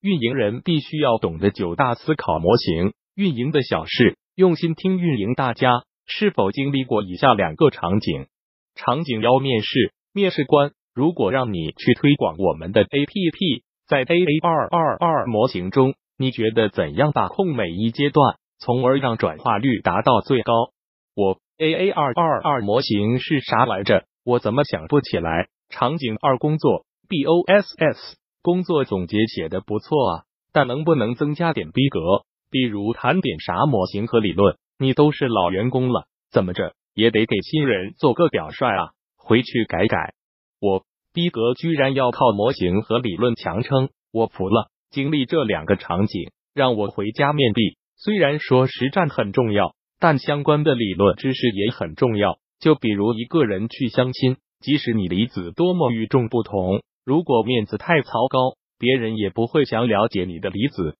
运营人必须要懂得九大思考模型，运营的小事，用心听运营。大家是否经历过以下两个场景？场景幺：面试，面试官如果让你去推广我们的 APP，在 AA 二二二模型中，你觉得怎样把控每一阶段，从而让转化率达到最高？我 AA 二二二模型是啥来着？我怎么想不起来？场景二：工作 BOSS。工作总结写的不错啊，但能不能增加点逼格？比如谈点啥模型和理论？你都是老员工了，怎么着也得给新人做个表率啊！回去改改。我逼格居然要靠模型和理论强撑，我服了。经历这两个场景，让我回家面壁。虽然说实战很重要，但相关的理论知识也很重要。就比如一个人去相亲，即使你离子多么与众不同。如果面子太糟糕，别人也不会想了解你的离子。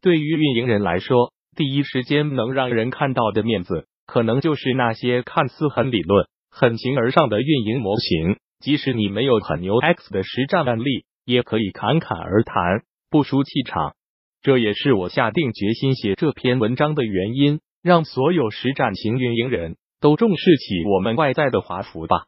对于运营人来说，第一时间能让人看到的面子，可能就是那些看似很理论、很形而上的运营模型。即使你没有很牛 X 的实战案例，也可以侃侃而谈，不输气场。这也是我下定决心写这篇文章的原因，让所有实战型运营人都重视起我们外在的华服吧。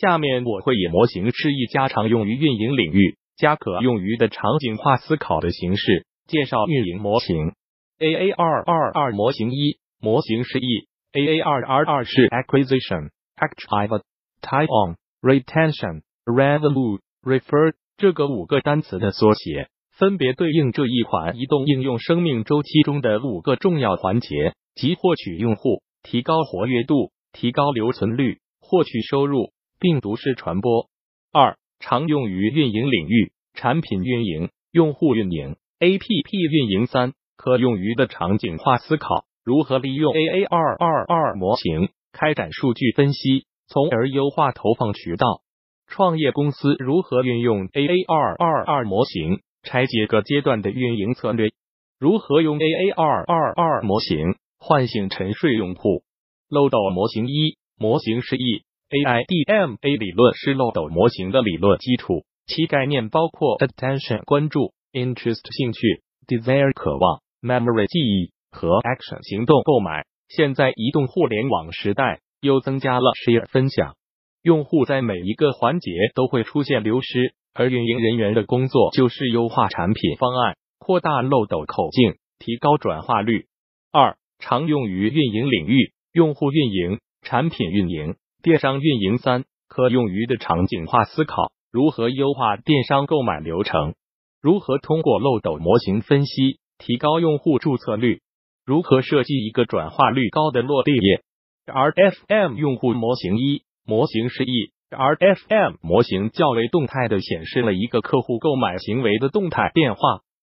下面我会以模型示意加常用于运营领域、加可用于的场景化思考的形式介绍运营模型。A A 二二二模型一模型示意 A A 二二二是 Acquisition、Active、Tie On、Retention、Revenue、Refer 这个五个单词的缩写，分别对应这一款移动应用生命周期中的五个重要环节，即获取用户、提高活跃度、提高留存率、获取收入。病毒式传播。二、常用于运营领域，产品运营、用户运营、APP 运营。三、可用于的场景化思考，如何利用 AA 二二二模型开展数据分析，从而优化投放渠道。创业公司如何运用 AA 二二二模型拆解各阶段的运营策略？如何用 AA 二二二模型唤醒沉睡用户？漏斗模型一模型示意。AIDMA 理论是漏斗模型的理论基础，其概念包括 attention 关注、interest 兴趣、desire 渴望、memory 记忆。和 action 行动。购买。现在移动互联网时代，又增加了 share 分享，用户在每一个环节都会出现流失，而运营人员的工作就是优化产品方案，扩大漏斗口径，提高转化率。二、常用于运营领域，用户运营、产品运营。电商运营三可用于的场景化思考：如何优化电商购买流程？如何通过漏斗模型分析提高用户注册率？如何设计一个转化率高的落地页？RFM 用户模型一模型示意：RFM 模型较为动态的显示了一个客户购买行为的动态变化。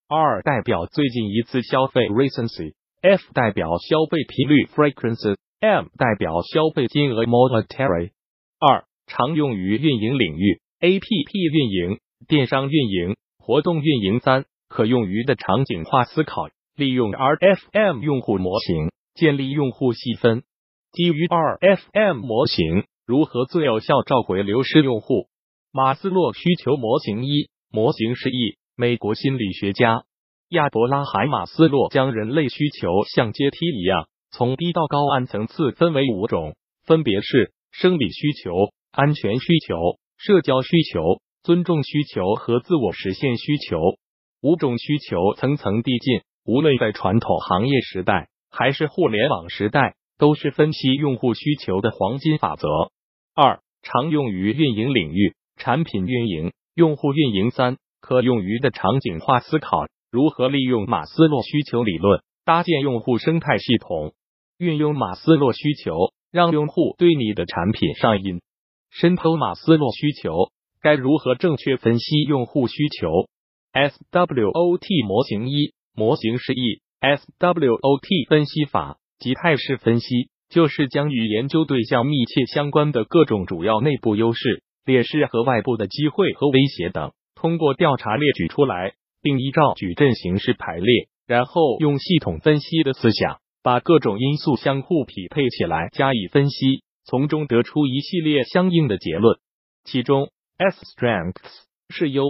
R 代表最近一次消费 （recency），F 代表消费频率 （frequency）。M 代表消费金额 monetary。二常用于运营领域，APP 运营、电商运营、活动运营。三可用于的场景化思考，利用 RFM 用户模型建立用户细分。基于 RFM 模型，如何最有效召回流失用户？马斯洛需求模型一模型示意：美国心理学家亚伯拉罕·马斯洛将人类需求像阶梯一样。从低到高按层次分为五种，分别是生理需求、安全需求、社交需求、尊重需求和自我实现需求。五种需求层层递进，无论在传统行业时代还是互联网时代，都是分析用户需求的黄金法则。二、常用于运营领域，产品运营、用户运营。三、可用于的场景化思考，如何利用马斯洛需求理论搭建用户生态系统。运用马斯洛需求，让用户对你的产品上瘾。深剖马斯洛需求，该如何正确分析用户需求？SWOT 模型一模型示意：SWOT 分析法及态势分析，就是将与研究对象密切相关的各种主要内部优势、劣势和外部的机会和威胁等，通过调查列举出来，并依照矩阵形式排列，然后用系统分析的思想。把各种因素相互匹配起来加以分析，从中得出一系列相应的结论。其中，S strengths 是优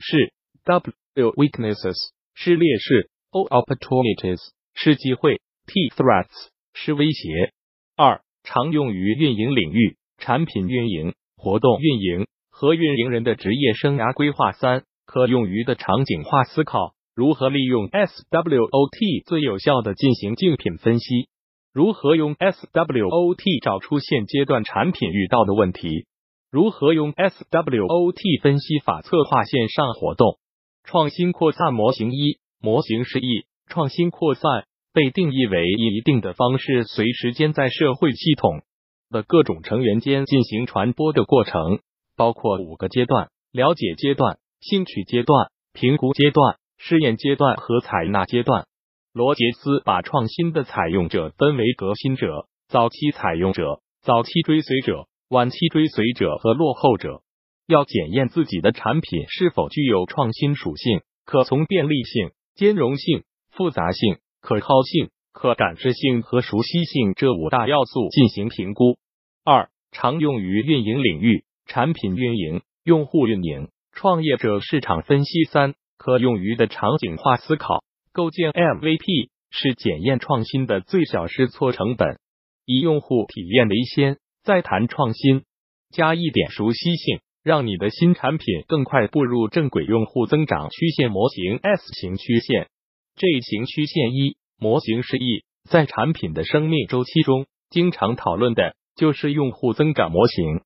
势，W weaknesses 是劣势；O opportunities 是机会；T threats 是威胁。二、常用于运营领域，产品运营、活动运营和运营人的职业生涯规划。三、可用于的场景化思考，如何利用 SWOT 最有效的进行竞品分析？如何用 SWOT 找出现阶段产品遇到的问题？如何用 SWOT 分析法策划线上活动？创新扩散模型一模型示意：创新扩散被定义为以一定的方式随时间在社会系统的各种成员间进行传播的过程，包括五个阶段：了解阶段、兴趣阶段、评估阶段、试验阶段和采纳阶段。罗杰斯把创新的采用者分为革新者、早期采用者、早期追随者、晚期追随者和落后者。要检验自己的产品是否具有创新属性，可从便利性、兼容性、复杂性、可靠性、可感知性和熟悉性这五大要素进行评估。二、常用于运营领域，产品运营、用户运营、创业者市场分析。三、可用于的场景化思考。构建 MVP 是检验创新的最小试错成本。以用户体验为先，再谈创新，加一点熟悉性，让你的新产品更快步入正轨。用户增长曲线模型 S 型曲线，J 型曲线一模型示意，在产品的生命周期中，经常讨论的就是用户增长模型。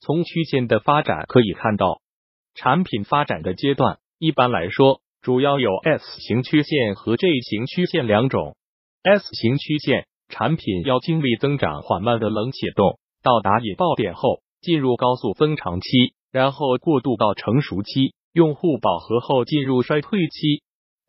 从曲线的发展可以看到，产品发展的阶段，一般来说。主要有 S 型曲线和 J 型曲线两种。S 型曲线，产品要经历增长缓慢的冷启动，到达引爆点后进入高速增长期，然后过渡到成熟期，用户饱和后进入衰退期。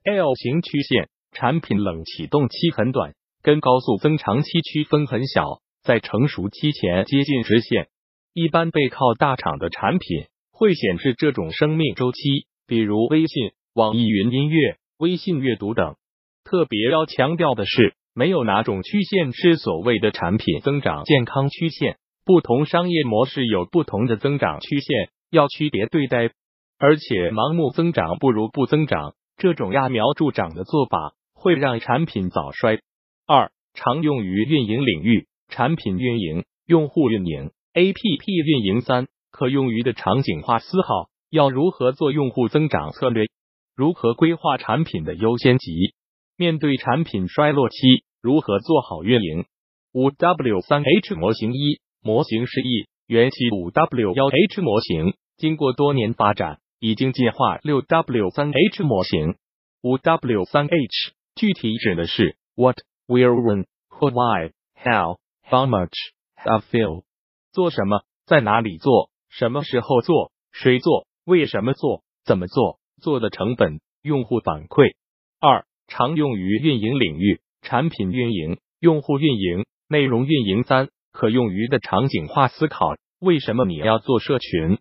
L 型曲线，产品冷启动期很短，跟高速增长期区分很小，在成熟期前接近直线。一般背靠大厂的产品会显示这种生命周期，比如微信。网易云音乐、微信阅读等。特别要强调的是，没有哪种曲线是所谓的产品增长健康曲线。不同商业模式有不同的增长曲线，要区别对待。而且，盲目增长不如不增长，这种揠苗助长的做法会让产品早衰。二、常用于运营领域，产品运营、用户运营、APP 运营。三、可用于的场景化思考，要如何做用户增长策略？如何规划产品的优先级？面对产品衰落期，如何做好运营？五 W 三 H 模型一模型示意，缘起五 W 幺 H 模型，经过多年发展，已经进化六 W 三 H 模型。五 W 三 H 具体指的是 What, Where, When, Who, Why, How, How much, How feel？做什么？在哪里做？什么时候做？谁做？为什么做？怎么做？做的成本、用户反馈。二、常用于运营领域，产品运营、用户运营、内容运营。三、可用于的场景化思考。为什么你要做社群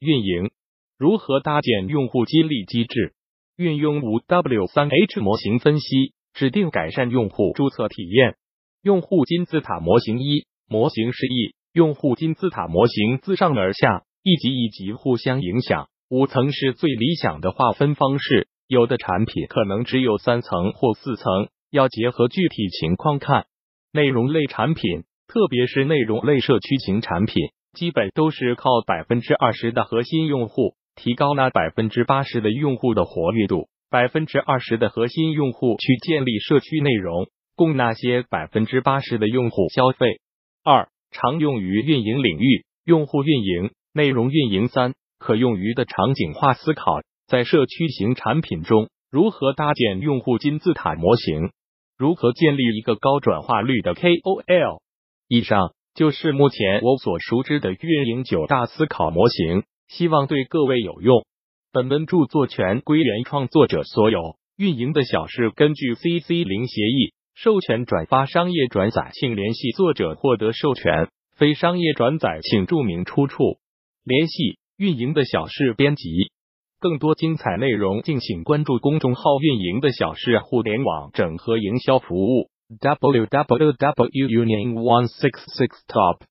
运营？如何搭建用户激励机制？运用五 W 三 H 模型分析，指定改善用户注册体验。用户金字塔模型一模型示意，用户金字塔模型自上而下，一级一级互相影响。五层是最理想的划分方式，有的产品可能只有三层或四层，要结合具体情况看。内容类产品，特别是内容类社区型产品，基本都是靠百分之二十的核心用户提高那百分之八十的用户的活跃度，百分之二十的核心用户去建立社区内容，供那些百分之八十的用户消费。二、常用于运营领域，用户运营、内容运营。三。可用于的场景化思考，在社区型产品中，如何搭建用户金字塔模型？如何建立一个高转化率的 KOL？以上就是目前我所熟知的运营九大思考模型，希望对各位有用。本文著作权归原创作者所有，运营的小事根据 CC 零协议授权转发，商业转载请联系作者获得授权，非商业转载请注明出处。联系。运营的小事编辑。更多精彩内容敬请关注公众号运营的小事互联网整合营销服务。www unit one six six top